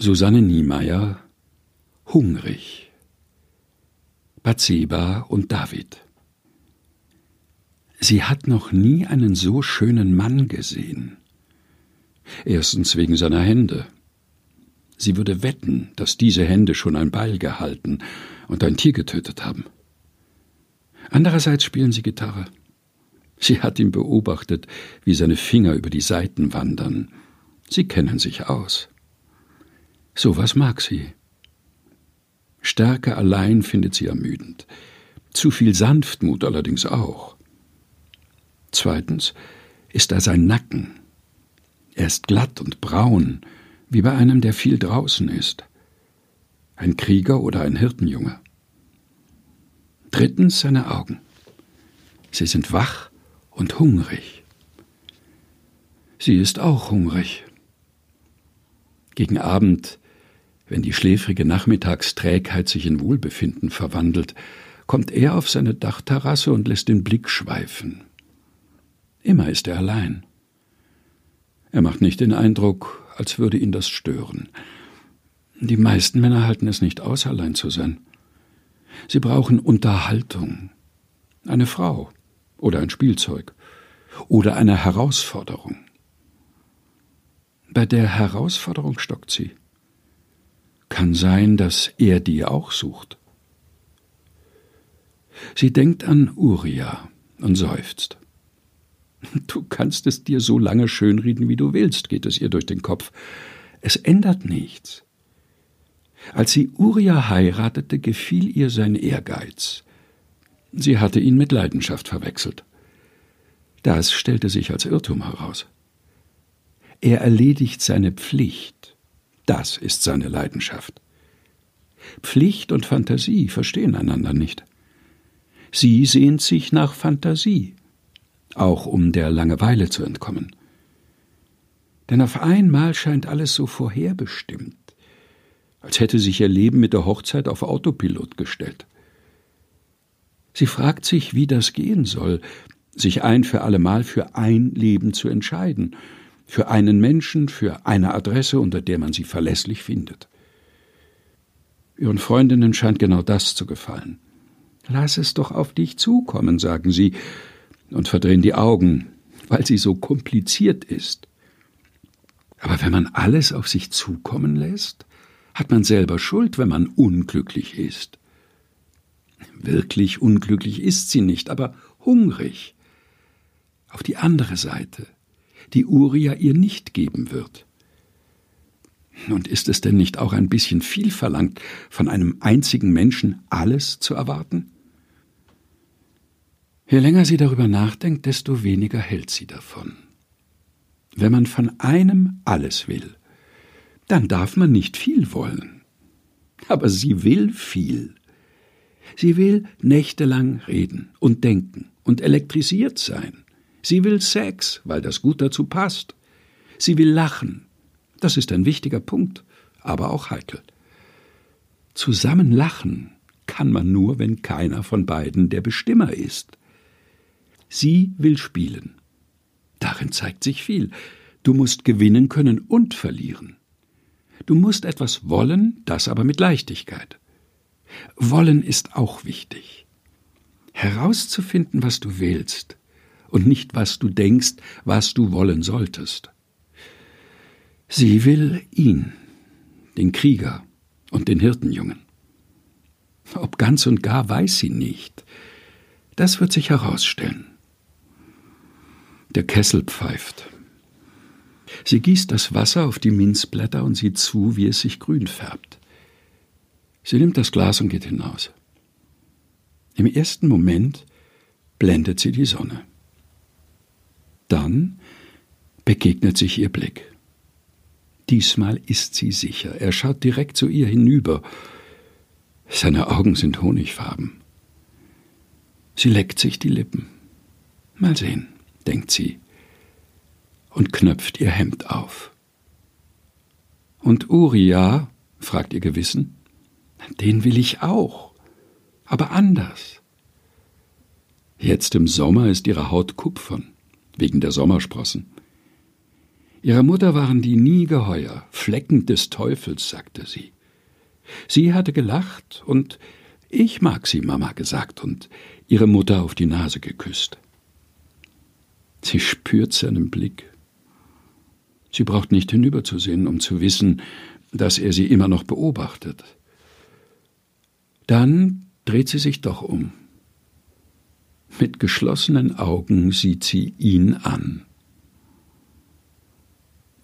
Susanne Niemeyer Hungrig Bathseba und David Sie hat noch nie einen so schönen Mann gesehen. Erstens wegen seiner Hände. Sie würde wetten, dass diese Hände schon ein Beil gehalten und ein Tier getötet haben. Andererseits spielen sie Gitarre. Sie hat ihn beobachtet, wie seine Finger über die Saiten wandern. Sie kennen sich aus. So was mag sie. Stärke allein findet sie ermüdend. Zu viel Sanftmut allerdings auch. Zweitens ist da sein Nacken. Er ist glatt und braun, wie bei einem, der viel draußen ist. Ein Krieger oder ein Hirtenjunge. Drittens seine Augen. Sie sind wach und hungrig. Sie ist auch hungrig. Gegen Abend, wenn die schläfrige Nachmittagsträgheit sich in Wohlbefinden verwandelt, kommt er auf seine Dachterrasse und lässt den Blick schweifen. Immer ist er allein. Er macht nicht den Eindruck, als würde ihn das stören. Die meisten Männer halten es nicht aus, allein zu sein. Sie brauchen Unterhaltung, eine Frau oder ein Spielzeug oder eine Herausforderung. Bei der Herausforderung stockt sie. Kann sein, dass er die auch sucht. Sie denkt an Uria und seufzt. Du kannst es dir so lange schönreden, wie du willst, geht es ihr durch den Kopf. Es ändert nichts. Als sie Uria heiratete, gefiel ihr sein Ehrgeiz. Sie hatte ihn mit Leidenschaft verwechselt. Das stellte sich als Irrtum heraus. Er erledigt seine Pflicht. Das ist seine Leidenschaft. Pflicht und Fantasie verstehen einander nicht. Sie sehnt sich nach Fantasie, auch um der Langeweile zu entkommen. Denn auf einmal scheint alles so vorherbestimmt, als hätte sich ihr Leben mit der Hochzeit auf Autopilot gestellt. Sie fragt sich, wie das gehen soll, sich ein für allemal für ein Leben zu entscheiden, für einen Menschen, für eine Adresse, unter der man sie verlässlich findet. Ihren Freundinnen scheint genau das zu gefallen. Lass es doch auf dich zukommen, sagen sie, und verdrehen die Augen, weil sie so kompliziert ist. Aber wenn man alles auf sich zukommen lässt, hat man selber Schuld, wenn man unglücklich ist. Wirklich unglücklich ist sie nicht, aber hungrig. Auf die andere Seite, die Uria ihr nicht geben wird. Und ist es denn nicht auch ein bisschen viel verlangt, von einem einzigen Menschen alles zu erwarten? Je länger sie darüber nachdenkt, desto weniger hält sie davon. Wenn man von einem alles will, dann darf man nicht viel wollen. Aber sie will viel. Sie will nächtelang reden und denken und elektrisiert sein. Sie will Sex, weil das gut dazu passt. Sie will lachen. Das ist ein wichtiger Punkt, aber auch heikel. Zusammen lachen kann man nur, wenn keiner von beiden der Bestimmer ist. Sie will spielen. Darin zeigt sich viel. Du musst gewinnen können und verlieren. Du musst etwas wollen, das aber mit Leichtigkeit. Wollen ist auch wichtig. Herauszufinden, was du willst und nicht, was du denkst, was du wollen solltest. Sie will ihn, den Krieger und den Hirtenjungen. Ob ganz und gar weiß sie nicht. Das wird sich herausstellen. Der Kessel pfeift. Sie gießt das Wasser auf die Minzblätter und sieht zu, wie es sich grün färbt. Sie nimmt das Glas und geht hinaus. Im ersten Moment blendet sie die Sonne. Dann begegnet sich ihr Blick. Diesmal ist sie sicher. Er schaut direkt zu ihr hinüber. Seine Augen sind honigfarben. Sie leckt sich die Lippen. Mal sehen denkt sie und knöpft ihr Hemd auf. Und Uria, fragt ihr Gewissen, den will ich auch, aber anders. Jetzt im Sommer ist ihre Haut kupfern, wegen der Sommersprossen. Ihrer Mutter waren die nie geheuer, Flecken des Teufels, sagte sie. Sie hatte gelacht und ich mag sie, Mama gesagt und ihre Mutter auf die Nase geküsst. Sie spürt seinen Blick. Sie braucht nicht hinüberzusehen, um zu wissen, dass er sie immer noch beobachtet. Dann dreht sie sich doch um. Mit geschlossenen Augen sieht sie ihn an.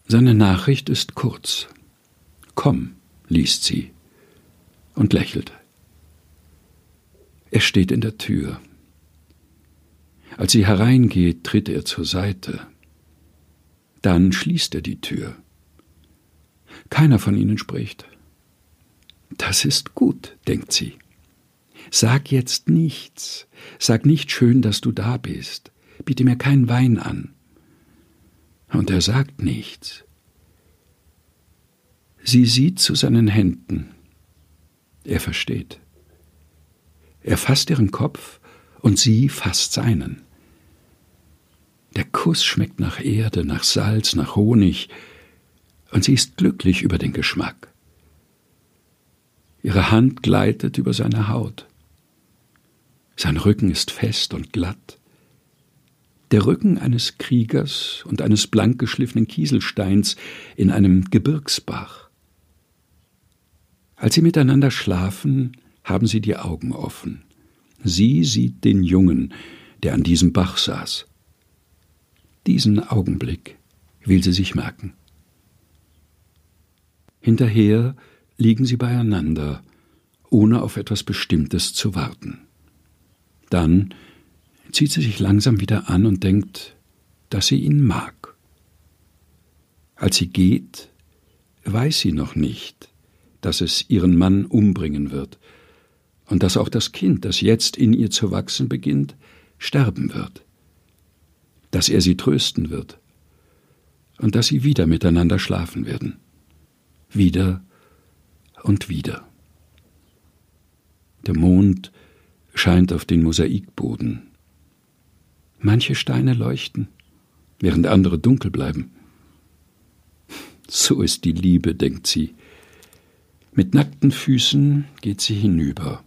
Seine Nachricht ist kurz. Komm, liest sie und lächelt. Er steht in der Tür. Als sie hereingeht, tritt er zur Seite. Dann schließt er die Tür. Keiner von ihnen spricht. Das ist gut, denkt sie. Sag jetzt nichts. Sag nicht schön, dass du da bist. Biete mir keinen Wein an. Und er sagt nichts. Sie sieht zu seinen Händen. Er versteht. Er fasst ihren Kopf und sie fasst seinen. Der Kuss schmeckt nach Erde, nach Salz, nach Honig, und sie ist glücklich über den Geschmack. Ihre Hand gleitet über seine Haut. Sein Rücken ist fest und glatt. Der Rücken eines Kriegers und eines blank geschliffenen Kieselsteins in einem Gebirgsbach. Als sie miteinander schlafen, haben sie die Augen offen. Sie sieht den Jungen, der an diesem Bach saß. Diesen Augenblick will sie sich merken. Hinterher liegen sie beieinander, ohne auf etwas Bestimmtes zu warten. Dann zieht sie sich langsam wieder an und denkt, dass sie ihn mag. Als sie geht, weiß sie noch nicht, dass es ihren Mann umbringen wird und dass auch das Kind, das jetzt in ihr zu wachsen beginnt, sterben wird, dass er sie trösten wird und dass sie wieder miteinander schlafen werden wieder und wieder. Der Mond scheint auf den Mosaikboden. Manche Steine leuchten, während andere dunkel bleiben. So ist die Liebe, denkt sie. Mit nackten Füßen geht sie hinüber,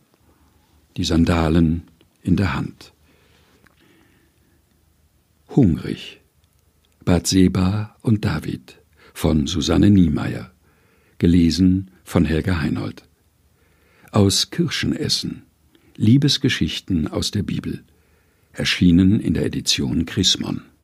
die Sandalen in der Hand. Hungrig. Bad Seba und David von Susanne Niemeyer gelesen von Helga Heinold. Aus Kirschenessen Liebesgeschichten aus der Bibel, erschienen in der Edition Chrismon.